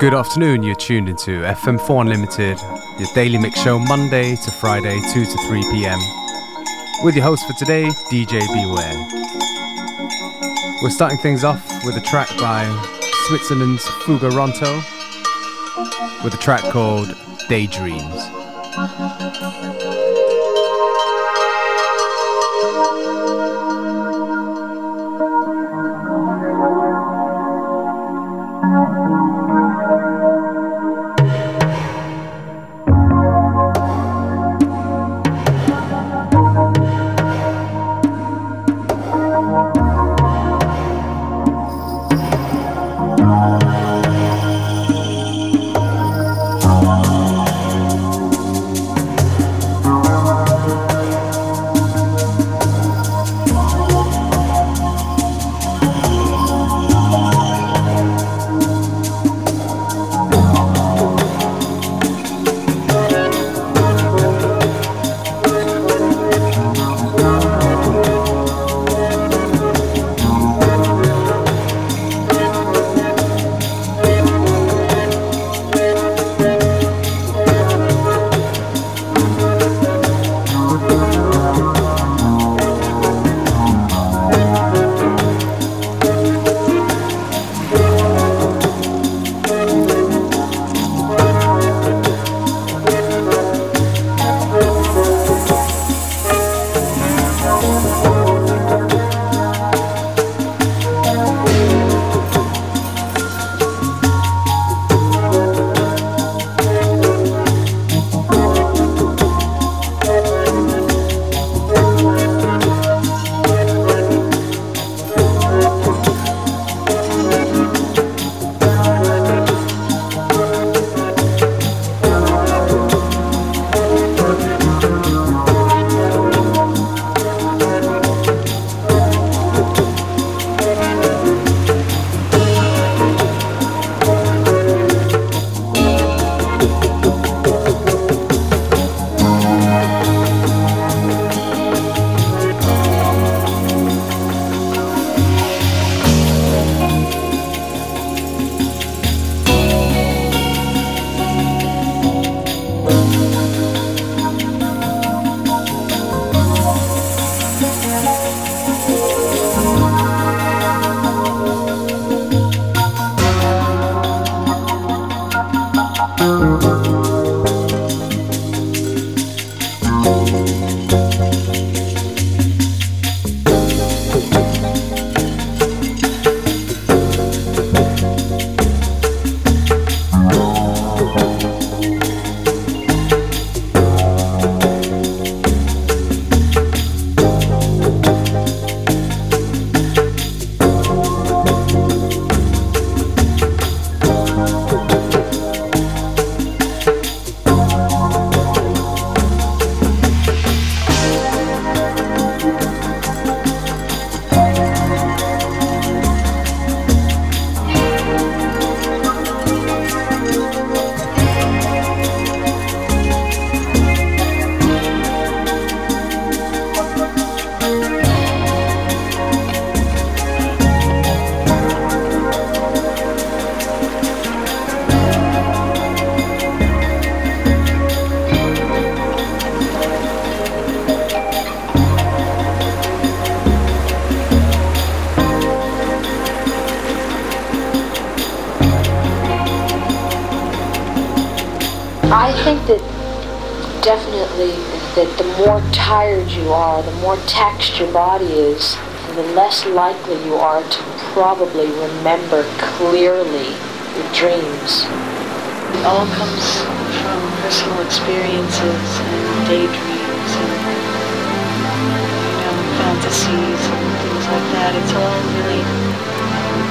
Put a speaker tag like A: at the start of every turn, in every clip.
A: Good afternoon, you're tuned into FM4 Unlimited, your daily mix show Monday to Friday, 2 to 3 pm. With your host for today, DJ Beware. We're starting things off with a track by Switzerland's Fuga Ronto with a track called Daydreams.
B: Probably remember clearly your dreams.
C: It all comes from personal experiences and daydreams and you know, fantasies and things like that. It's all really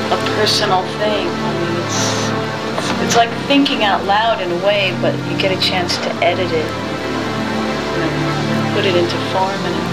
C: a personal thing. I mean, it's, it's, it's like thinking out loud in a way, but you get a chance to edit it, know, put it into form and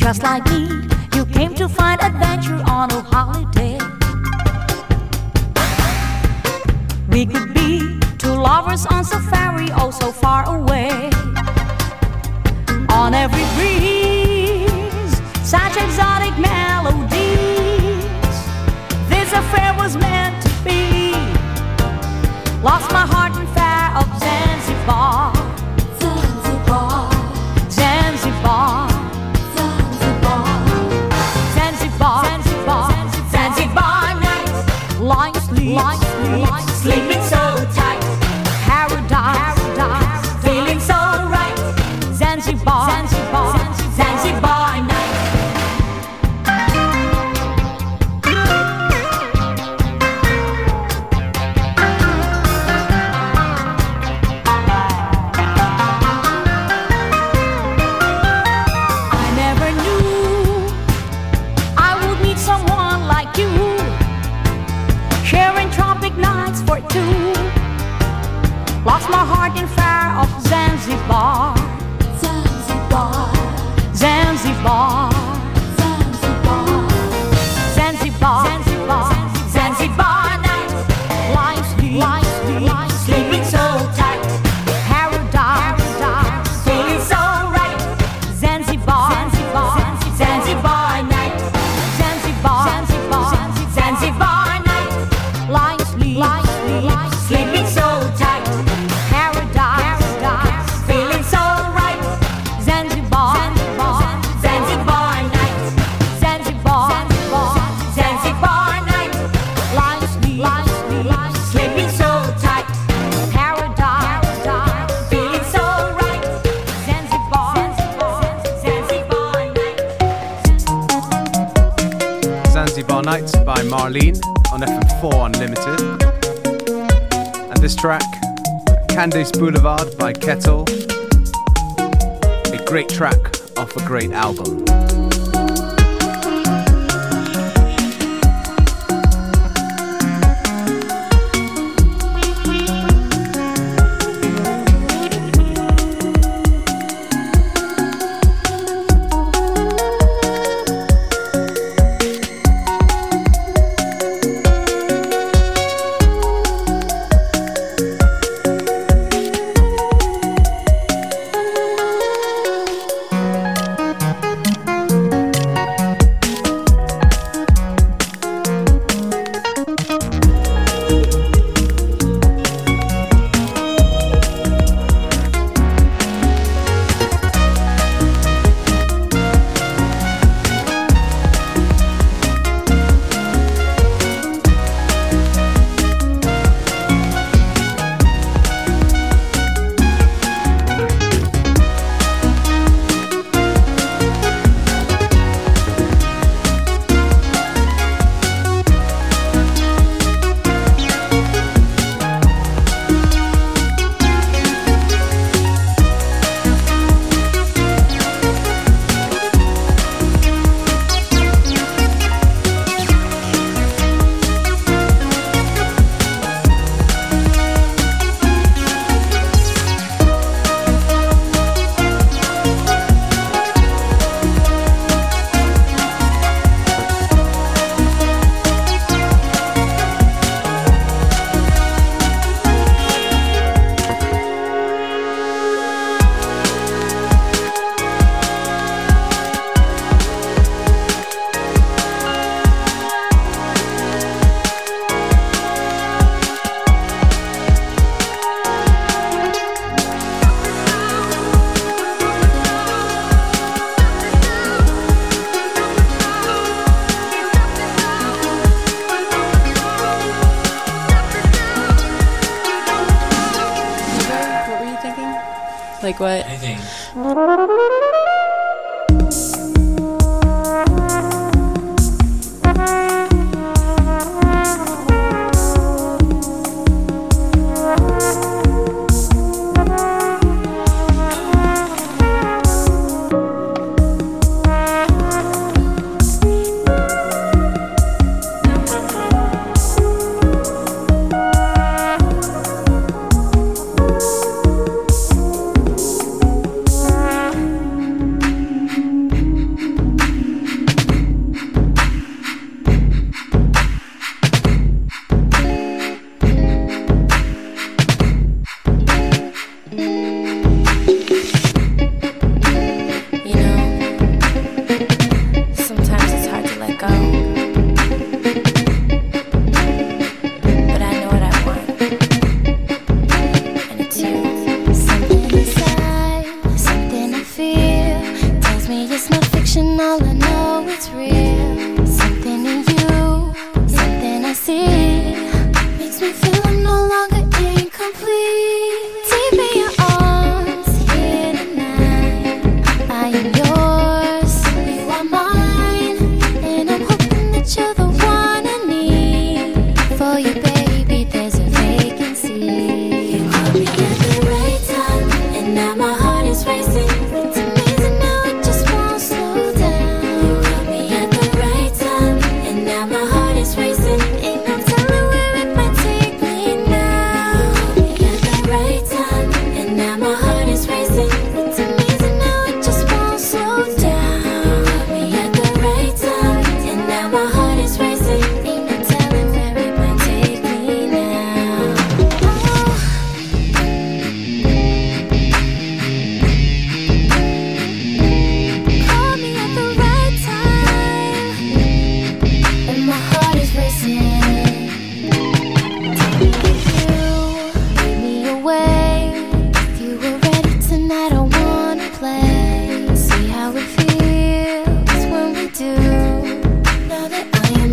D: Just like me, you came to find adventure on a holiday. We could be two lovers on safari, oh so far away. On every breeze, such exotic melodies. This affair was meant to be. Lost my heart Marlene on FM4 Unlimited. And this track, Candice Boulevard by Kettel. A great track off a great album.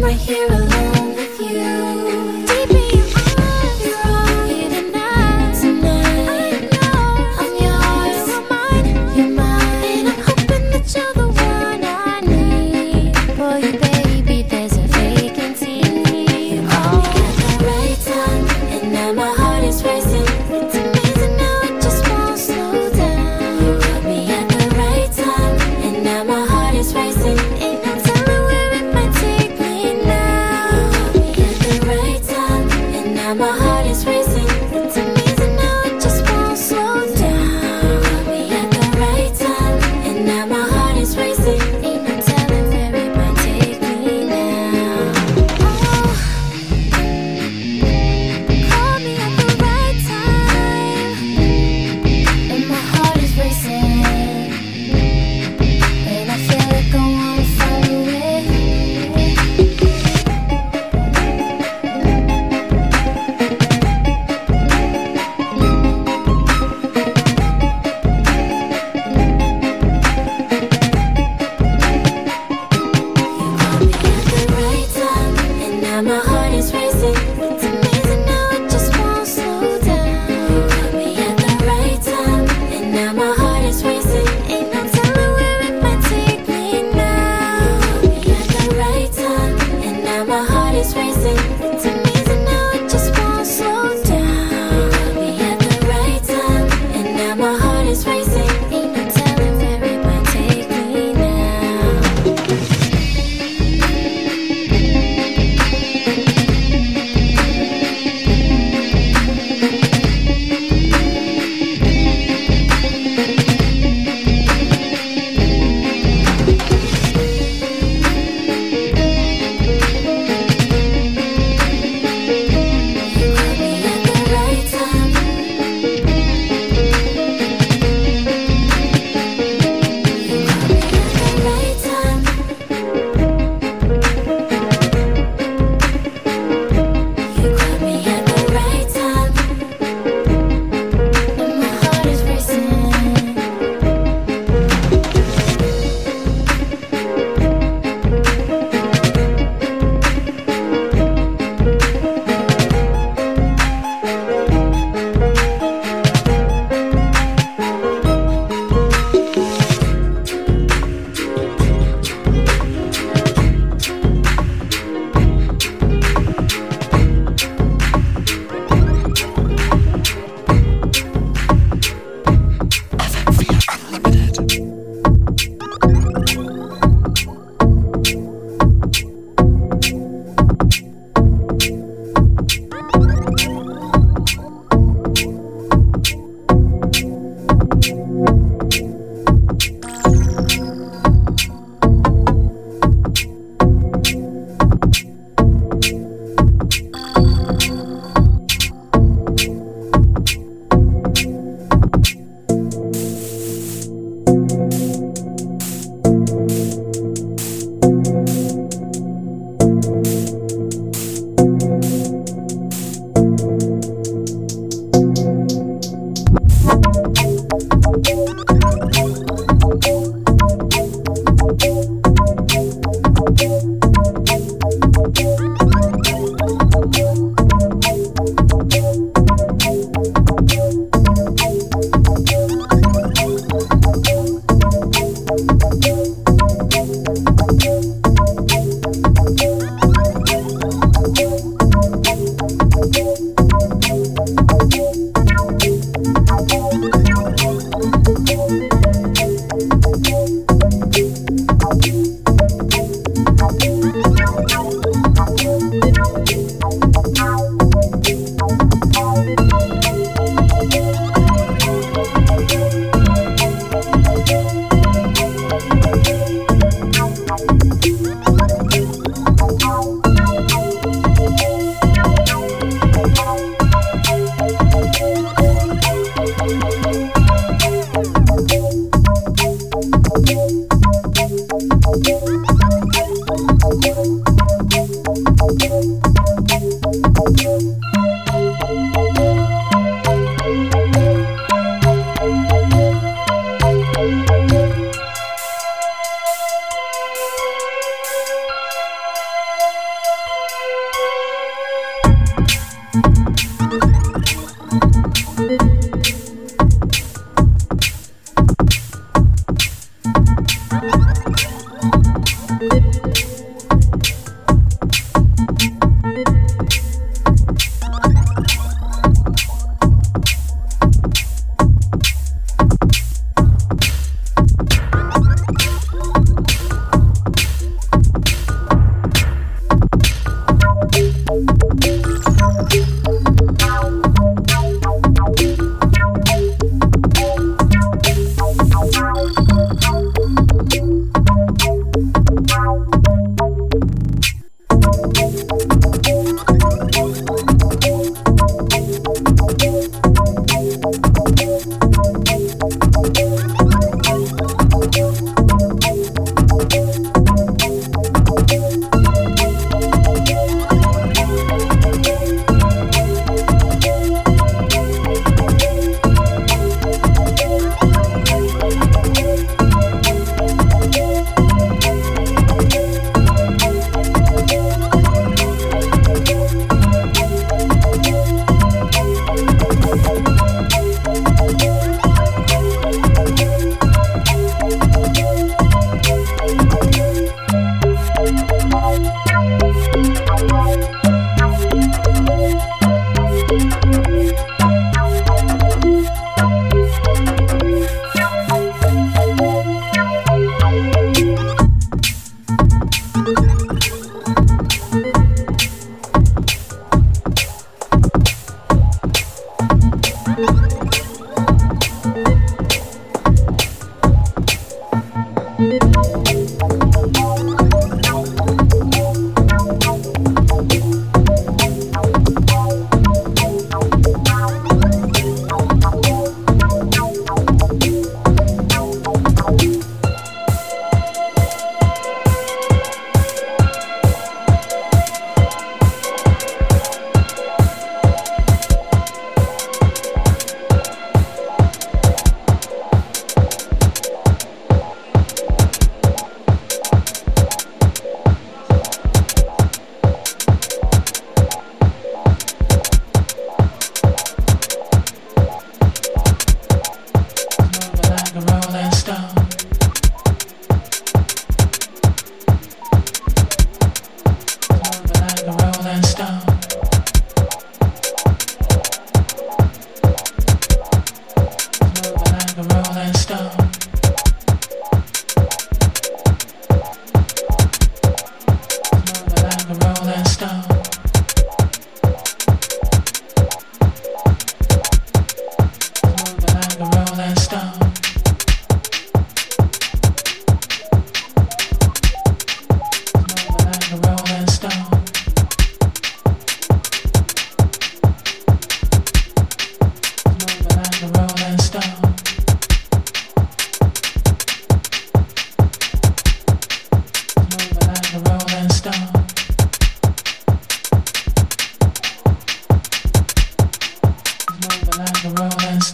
D: right here alone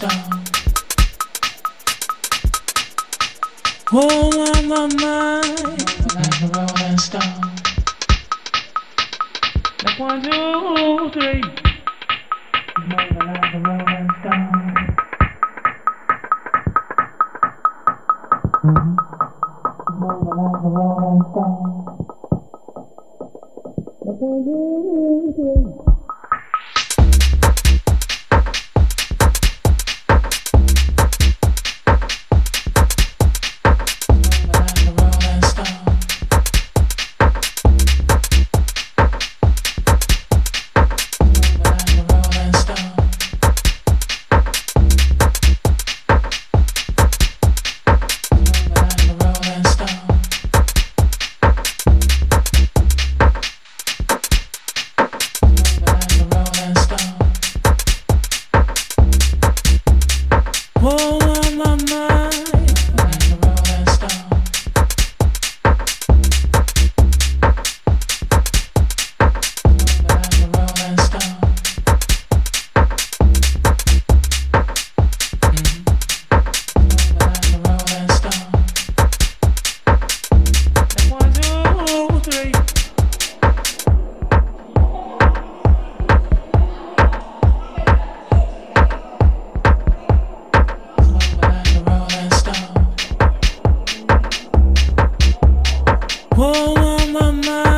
D: stone. Oh, my,
A: my, my. Like a rolling stone. Like one, two, three.
C: Moving like
E: a
A: rolling stone. my mind.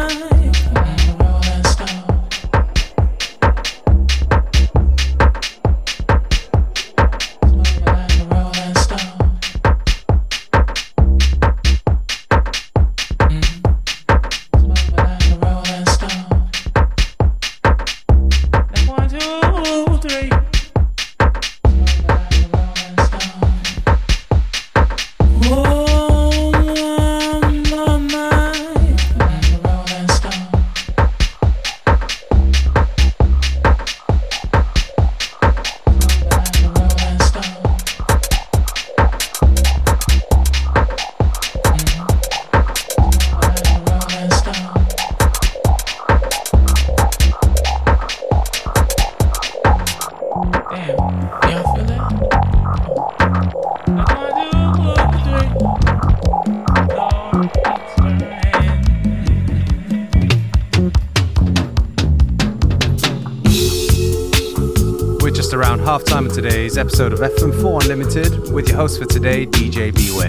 A: Today's episode of FM4 Unlimited with your host for today, DJ Beware.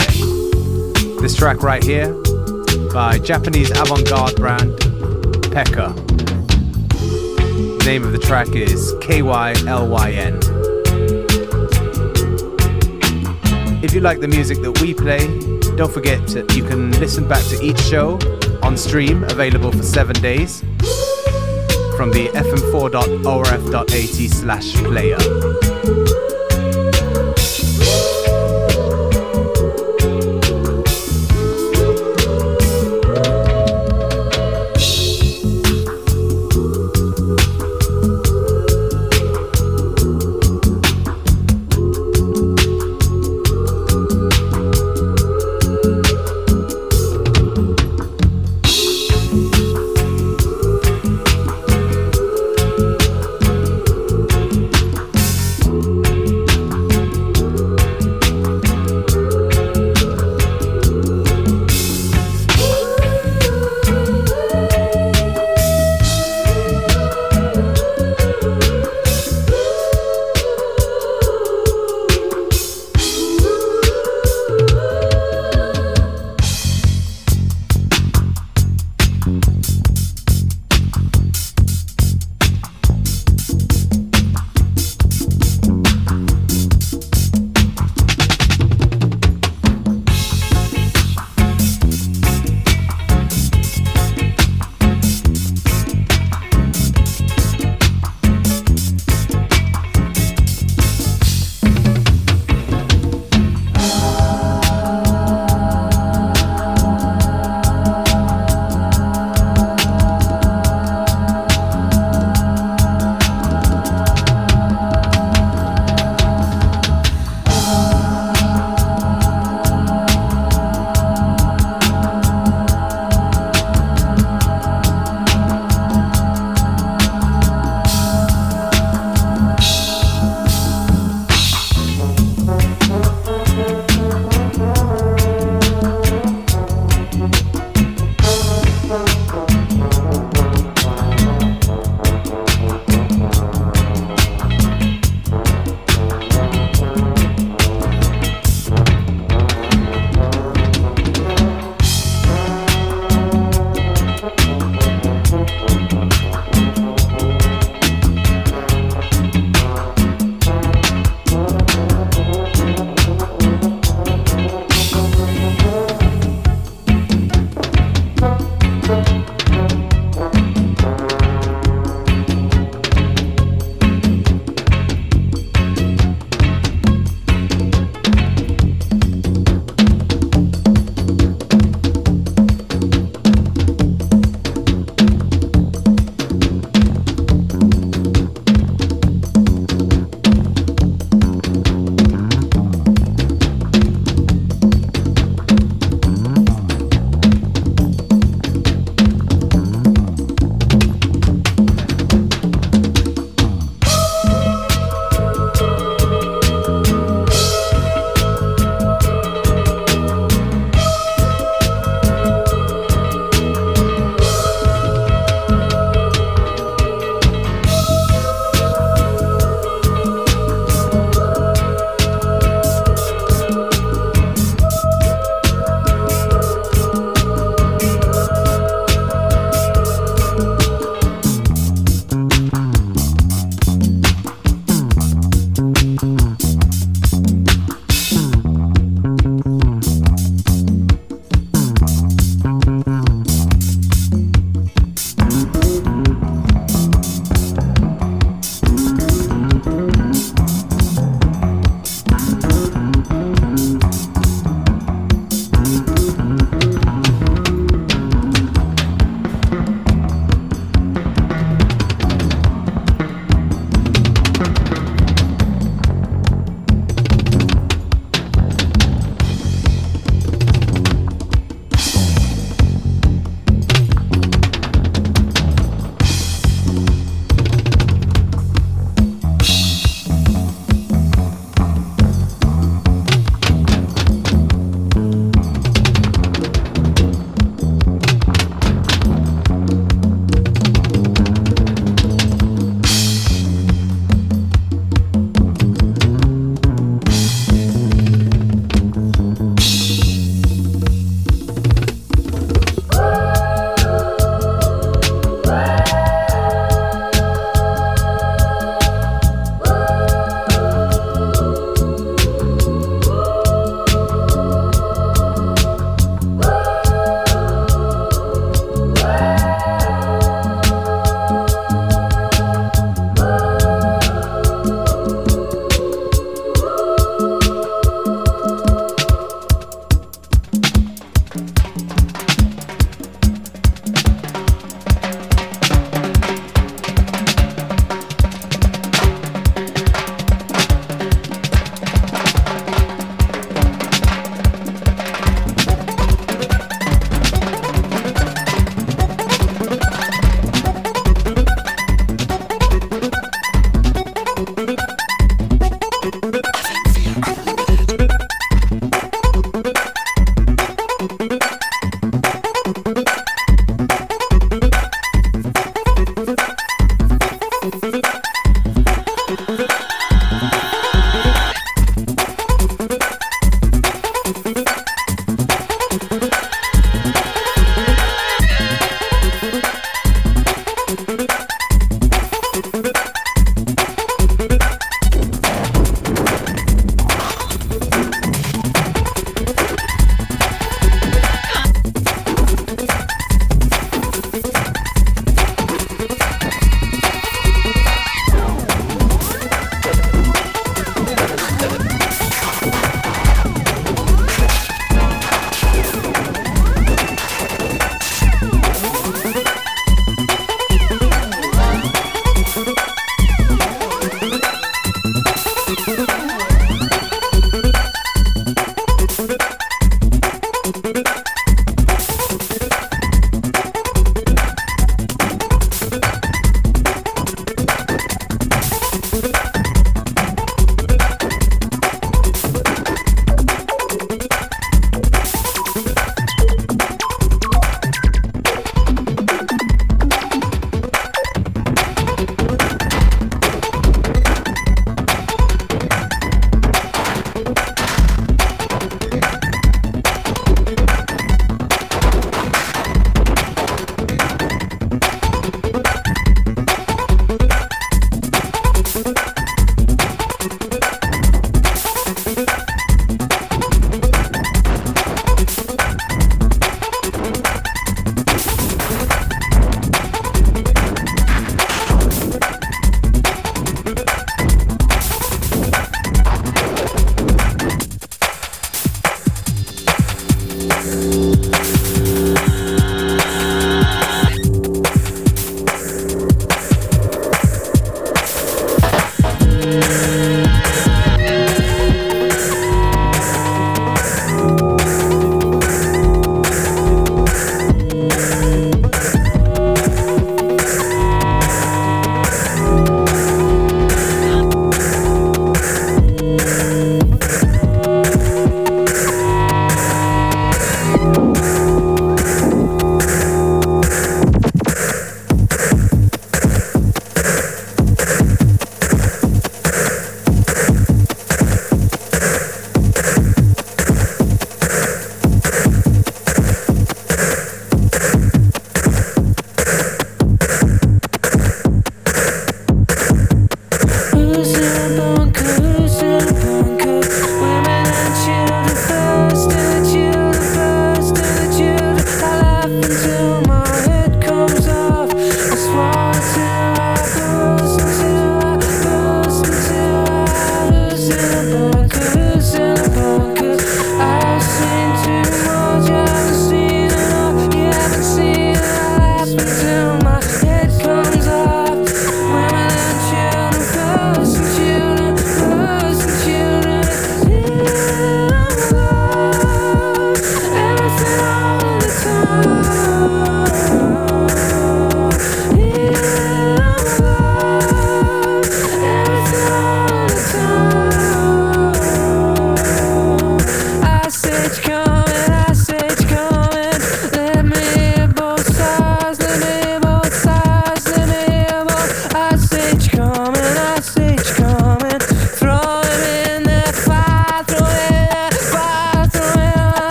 A: This track right here by Japanese avant garde brand Pekka. The name of the track is KYLYN. If you like the music that we play, don't forget to, you can listen back to each show on stream, available for seven days from the fm4.orf.at slash player.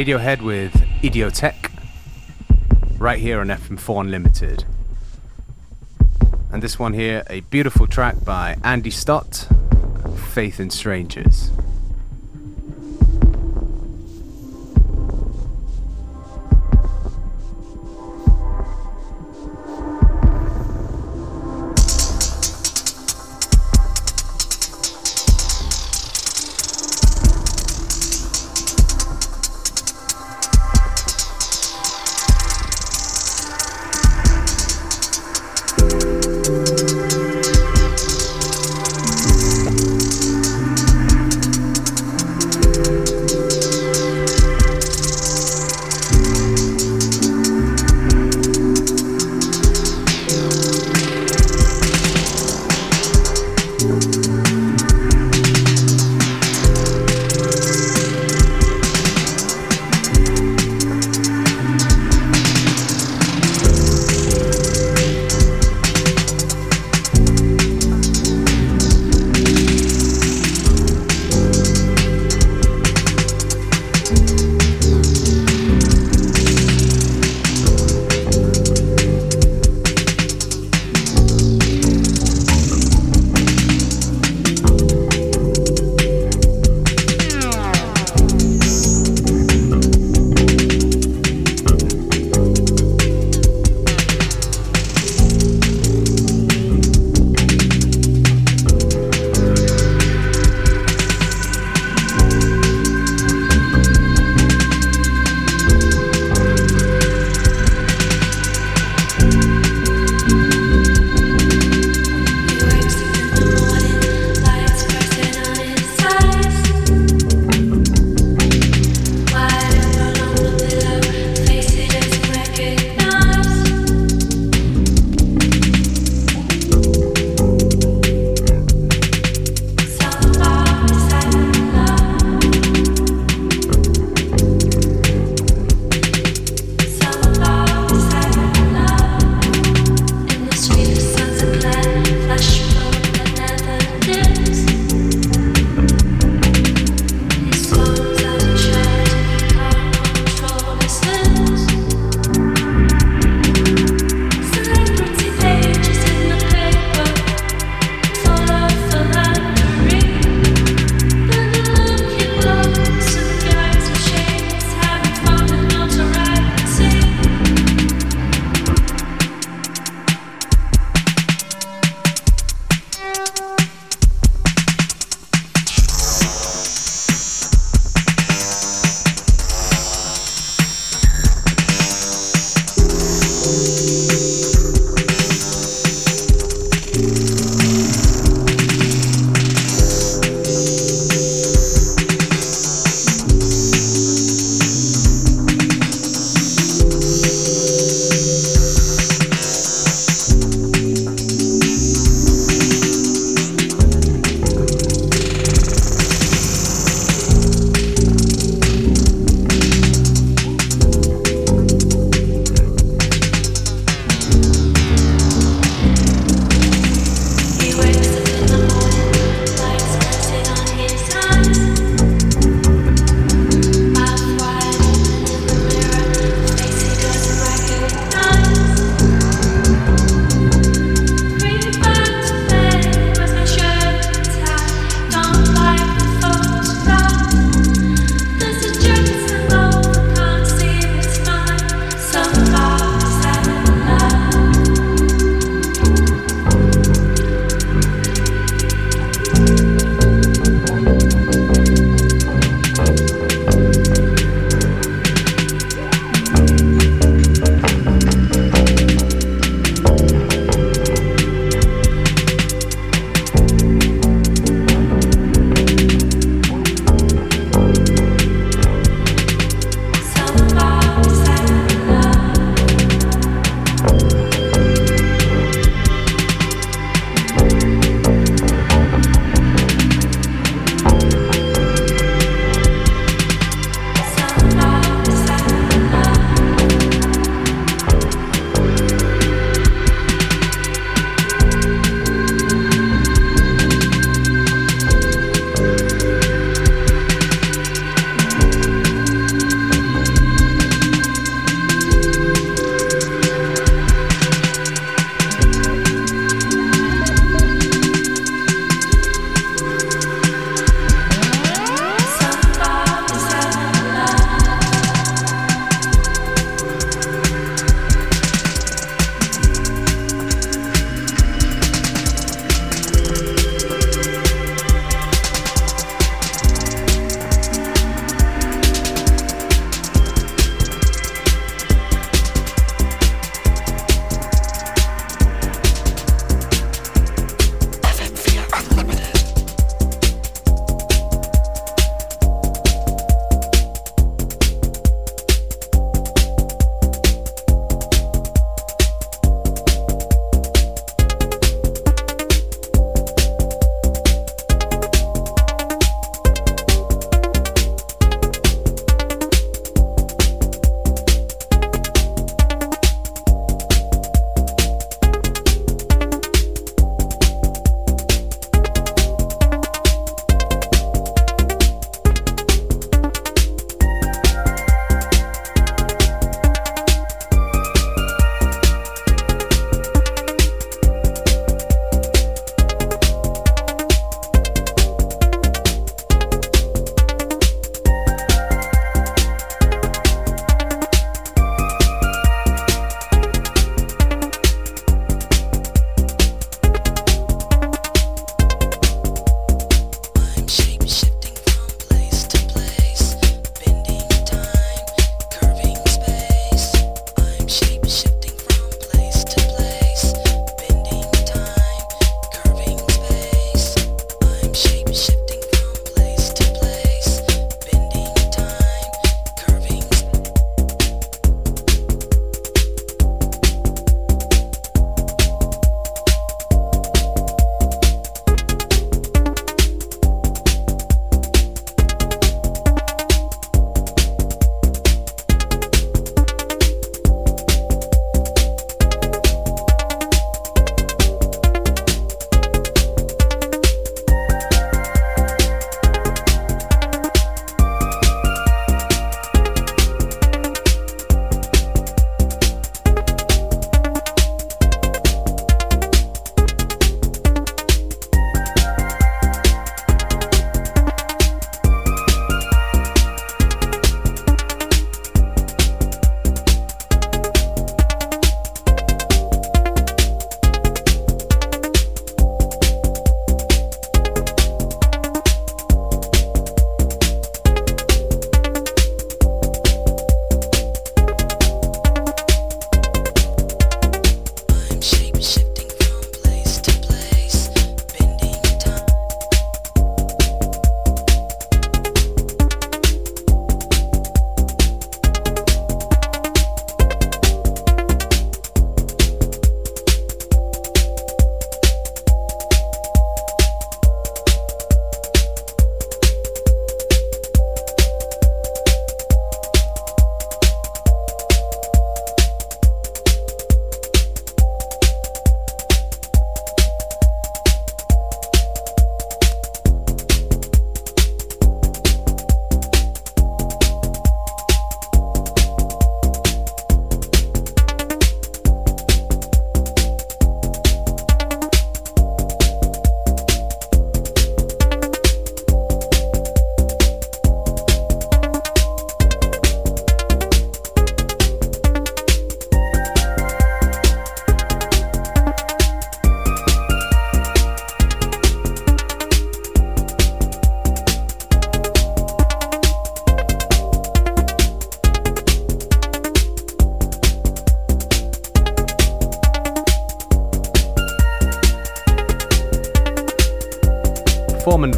A: Radiohead with Idioteque, right here on FM4 Unlimited. And this one here, a beautiful track by Andy Stott, Faith in Strangers.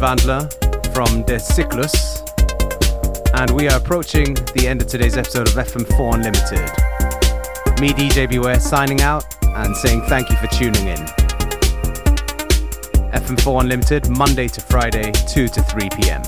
A: Vandler from De Cyclus. And we are approaching the end of today's episode of FM4 Unlimited. Me, DJ Beware, signing out and saying thank you for tuning in. FM4 Unlimited, Monday to Friday, 2 to 3 p.m.